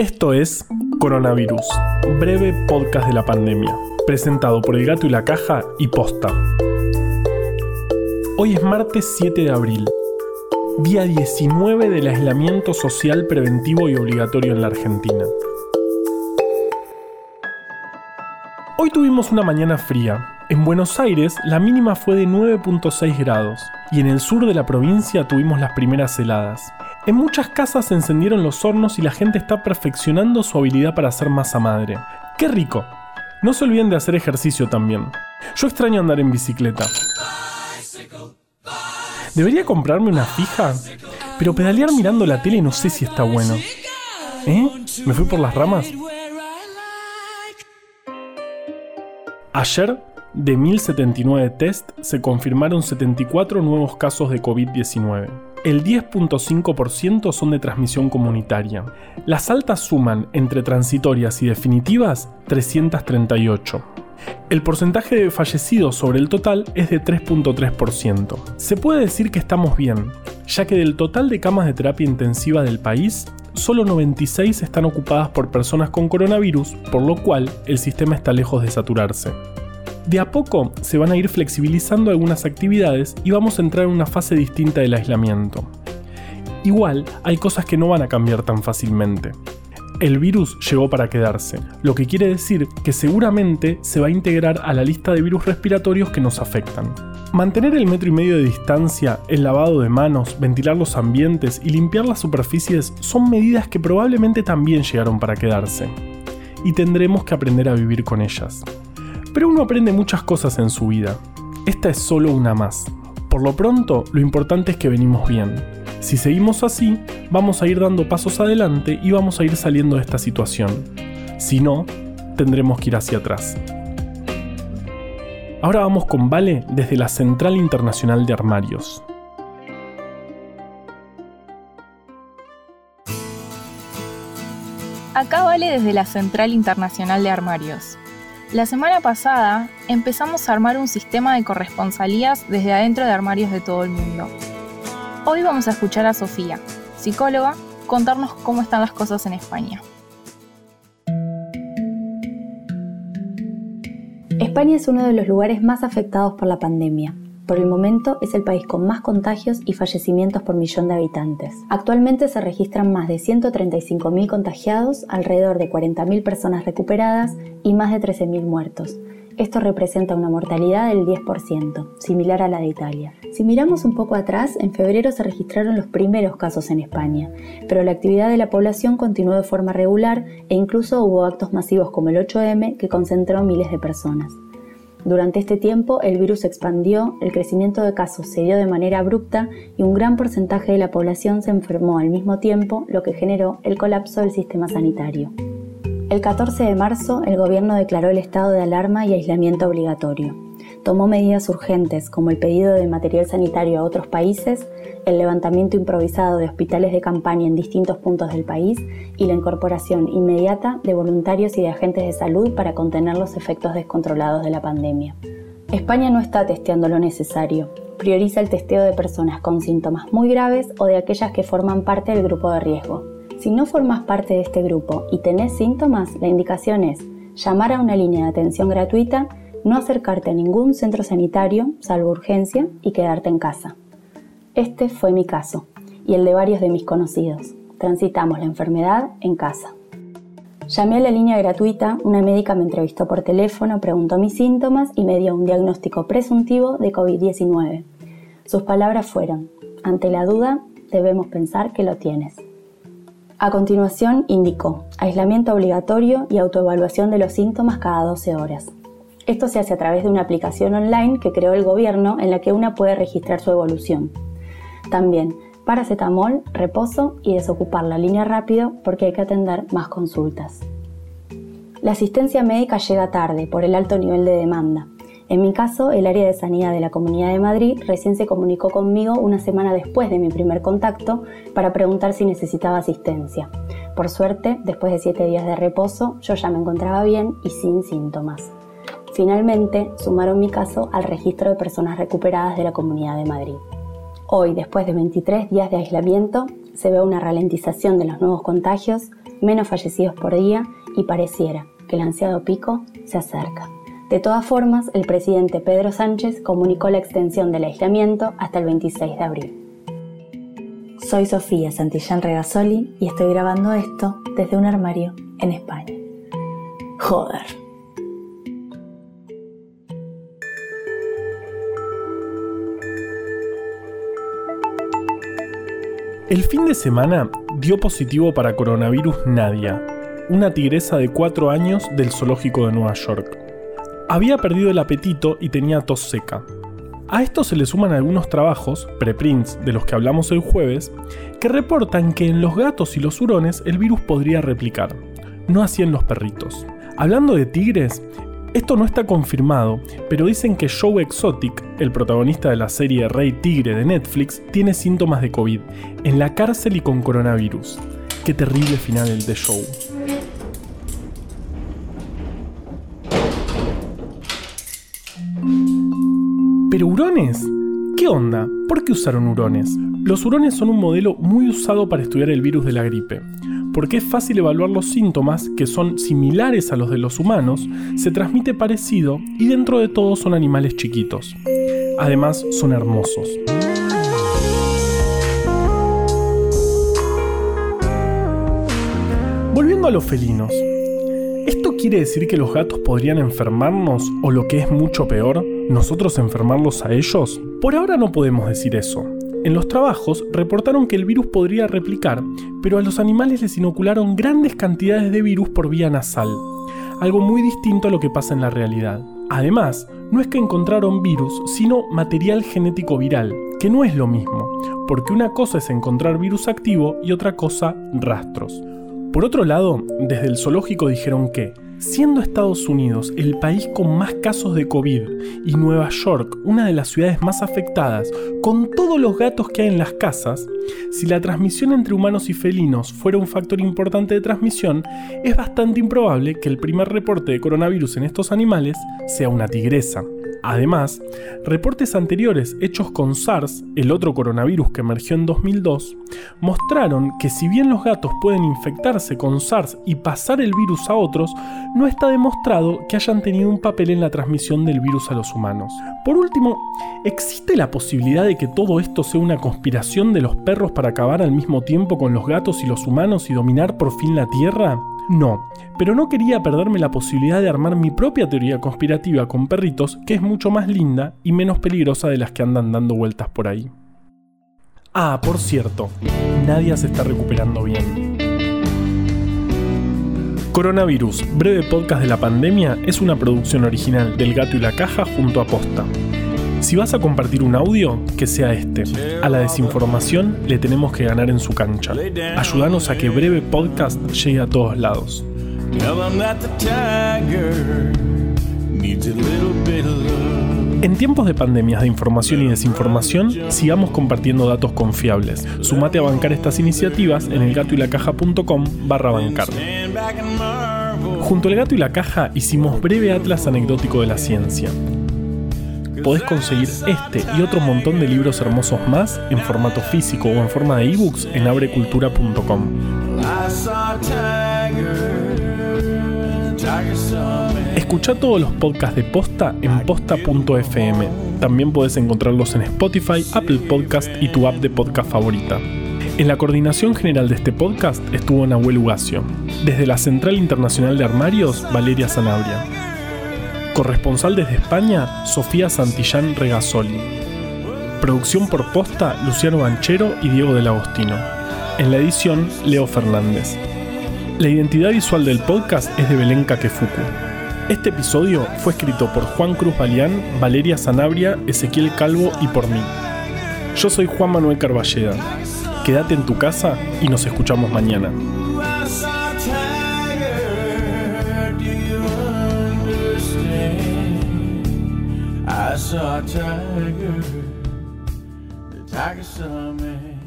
Esto es Coronavirus, breve podcast de la pandemia, presentado por El Gato y la Caja y Posta. Hoy es martes 7 de abril, día 19 del aislamiento social preventivo y obligatorio en la Argentina. Hoy tuvimos una mañana fría. En Buenos Aires la mínima fue de 9.6 grados y en el sur de la provincia tuvimos las primeras heladas. En muchas casas se encendieron los hornos y la gente está perfeccionando su habilidad para hacer masa madre. ¡Qué rico! No se olviden de hacer ejercicio también. Yo extraño andar en bicicleta. Debería comprarme una fija, pero pedalear mirando la tele no sé si está bueno. ¿Eh? ¿Me fui por las ramas? Ayer, de 1079 test, se confirmaron 74 nuevos casos de COVID-19 el 10.5% son de transmisión comunitaria. Las altas suman entre transitorias y definitivas 338. El porcentaje de fallecidos sobre el total es de 3.3%. Se puede decir que estamos bien, ya que del total de camas de terapia intensiva del país, solo 96 están ocupadas por personas con coronavirus, por lo cual el sistema está lejos de saturarse. De a poco se van a ir flexibilizando algunas actividades y vamos a entrar en una fase distinta del aislamiento. Igual, hay cosas que no van a cambiar tan fácilmente. El virus llegó para quedarse, lo que quiere decir que seguramente se va a integrar a la lista de virus respiratorios que nos afectan. Mantener el metro y medio de distancia, el lavado de manos, ventilar los ambientes y limpiar las superficies son medidas que probablemente también llegaron para quedarse. Y tendremos que aprender a vivir con ellas. Pero uno aprende muchas cosas en su vida. Esta es solo una más. Por lo pronto, lo importante es que venimos bien. Si seguimos así, vamos a ir dando pasos adelante y vamos a ir saliendo de esta situación. Si no, tendremos que ir hacia atrás. Ahora vamos con Vale desde la Central Internacional de Armarios. Acá Vale desde la Central Internacional de Armarios. La semana pasada empezamos a armar un sistema de corresponsalías desde adentro de armarios de todo el mundo. Hoy vamos a escuchar a Sofía, psicóloga, contarnos cómo están las cosas en España. España es uno de los lugares más afectados por la pandemia. Por el momento es el país con más contagios y fallecimientos por millón de habitantes. Actualmente se registran más de 135.000 contagiados, alrededor de 40.000 personas recuperadas y más de 13.000 muertos. Esto representa una mortalidad del 10%, similar a la de Italia. Si miramos un poco atrás, en febrero se registraron los primeros casos en España, pero la actividad de la población continuó de forma regular e incluso hubo actos masivos como el 8M que concentró miles de personas. Durante este tiempo el virus se expandió, el crecimiento de casos se dio de manera abrupta y un gran porcentaje de la población se enfermó al mismo tiempo, lo que generó el colapso del sistema sanitario. El 14 de marzo el gobierno declaró el estado de alarma y aislamiento obligatorio tomó medidas urgentes como el pedido de material sanitario a otros países, el levantamiento improvisado de hospitales de campaña en distintos puntos del país y la incorporación inmediata de voluntarios y de agentes de salud para contener los efectos descontrolados de la pandemia. España no está testeando lo necesario. Prioriza el testeo de personas con síntomas muy graves o de aquellas que forman parte del grupo de riesgo. Si no formas parte de este grupo y tenés síntomas, la indicación es llamar a una línea de atención gratuita no acercarte a ningún centro sanitario, salvo urgencia, y quedarte en casa. Este fue mi caso, y el de varios de mis conocidos. Transitamos la enfermedad en casa. Llamé a la línea gratuita, una médica me entrevistó por teléfono, preguntó mis síntomas y me dio un diagnóstico presuntivo de COVID-19. Sus palabras fueron, ante la duda, debemos pensar que lo tienes. A continuación indicó aislamiento obligatorio y autoevaluación de los síntomas cada 12 horas. Esto se hace a través de una aplicación online que creó el gobierno en la que una puede registrar su evolución. También paracetamol, reposo y desocupar la línea rápido porque hay que atender más consultas. La asistencia médica llega tarde por el alto nivel de demanda. En mi caso, el área de sanidad de la Comunidad de Madrid recién se comunicó conmigo una semana después de mi primer contacto para preguntar si necesitaba asistencia. Por suerte, después de siete días de reposo, yo ya me encontraba bien y sin síntomas. Finalmente, sumaron mi caso al registro de personas recuperadas de la Comunidad de Madrid. Hoy, después de 23 días de aislamiento, se ve una ralentización de los nuevos contagios, menos fallecidos por día y pareciera que el ansiado pico se acerca. De todas formas, el presidente Pedro Sánchez comunicó la extensión del aislamiento hasta el 26 de abril. Soy Sofía Santillán Regasoli y estoy grabando esto desde un armario en España. Joder. El fin de semana dio positivo para coronavirus Nadia, una tigresa de 4 años del zoológico de Nueva York. Había perdido el apetito y tenía tos seca. A esto se le suman algunos trabajos, preprints de los que hablamos el jueves, que reportan que en los gatos y los hurones el virus podría replicar, no así en los perritos. Hablando de tigres, esto no está confirmado, pero dicen que Joe Exotic, el protagonista de la serie Rey Tigre de Netflix, tiene síntomas de COVID, en la cárcel y con coronavirus. Qué terrible final el de Joe. ¿Pero hurones? ¿Qué onda? ¿Por qué usaron hurones? Los hurones son un modelo muy usado para estudiar el virus de la gripe, porque es fácil evaluar los síntomas que son similares a los de los humanos, se transmite parecido y dentro de todo son animales chiquitos. Además son hermosos. Volviendo a los felinos, ¿esto quiere decir que los gatos podrían enfermarnos o lo que es mucho peor, nosotros enfermarlos a ellos? Por ahora no podemos decir eso. En los trabajos reportaron que el virus podría replicar, pero a los animales les inocularon grandes cantidades de virus por vía nasal, algo muy distinto a lo que pasa en la realidad. Además, no es que encontraron virus, sino material genético viral, que no es lo mismo, porque una cosa es encontrar virus activo y otra cosa rastros. Por otro lado, desde el zoológico dijeron que Siendo Estados Unidos el país con más casos de COVID y Nueva York una de las ciudades más afectadas, con todos los gatos que hay en las casas, si la transmisión entre humanos y felinos fuera un factor importante de transmisión, es bastante improbable que el primer reporte de coronavirus en estos animales sea una tigresa. Además, reportes anteriores hechos con SARS, el otro coronavirus que emergió en 2002, mostraron que si bien los gatos pueden infectarse con SARS y pasar el virus a otros, no está demostrado que hayan tenido un papel en la transmisión del virus a los humanos. Por último, ¿existe la posibilidad de que todo esto sea una conspiración de los perros para acabar al mismo tiempo con los gatos y los humanos y dominar por fin la Tierra? No, pero no quería perderme la posibilidad de armar mi propia teoría conspirativa con perritos que es mucho más linda y menos peligrosa de las que andan dando vueltas por ahí. Ah, por cierto, Nadia se está recuperando bien. Coronavirus, breve podcast de la pandemia, es una producción original del Gato y la Caja junto a Posta. Si vas a compartir un audio, que sea este. A la desinformación le tenemos que ganar en su cancha. Ayúdanos a que Breve Podcast llegue a todos lados. En tiempos de pandemias de información y desinformación, sigamos compartiendo datos confiables. Sumate a bancar estas iniciativas en elgatoylacaja.com barra bancar. Junto al gato y la caja hicimos breve atlas anecdótico de la ciencia podés conseguir este y otro montón de libros hermosos más en formato físico o en forma de ebooks en abrecultura.com. Escucha todos los podcasts de Posta en posta.fm. También puedes encontrarlos en Spotify, Apple Podcast y tu app de podcast favorita. En la coordinación general de este podcast estuvo Nahuel Ugacio. Desde la Central Internacional de Armarios, Valeria Sanabria. Corresponsal desde España, Sofía Santillán Regasoli. Producción por posta, Luciano Banchero y Diego del Agostino. En la edición, Leo Fernández. La identidad visual del podcast es de Belén Kakefuku. Este episodio fue escrito por Juan Cruz Balián, Valeria Sanabria, Ezequiel Calvo y por mí. Yo soy Juan Manuel Carballeda. Quédate en tu casa y nos escuchamos mañana. Saw a tiger, the tiger saw me.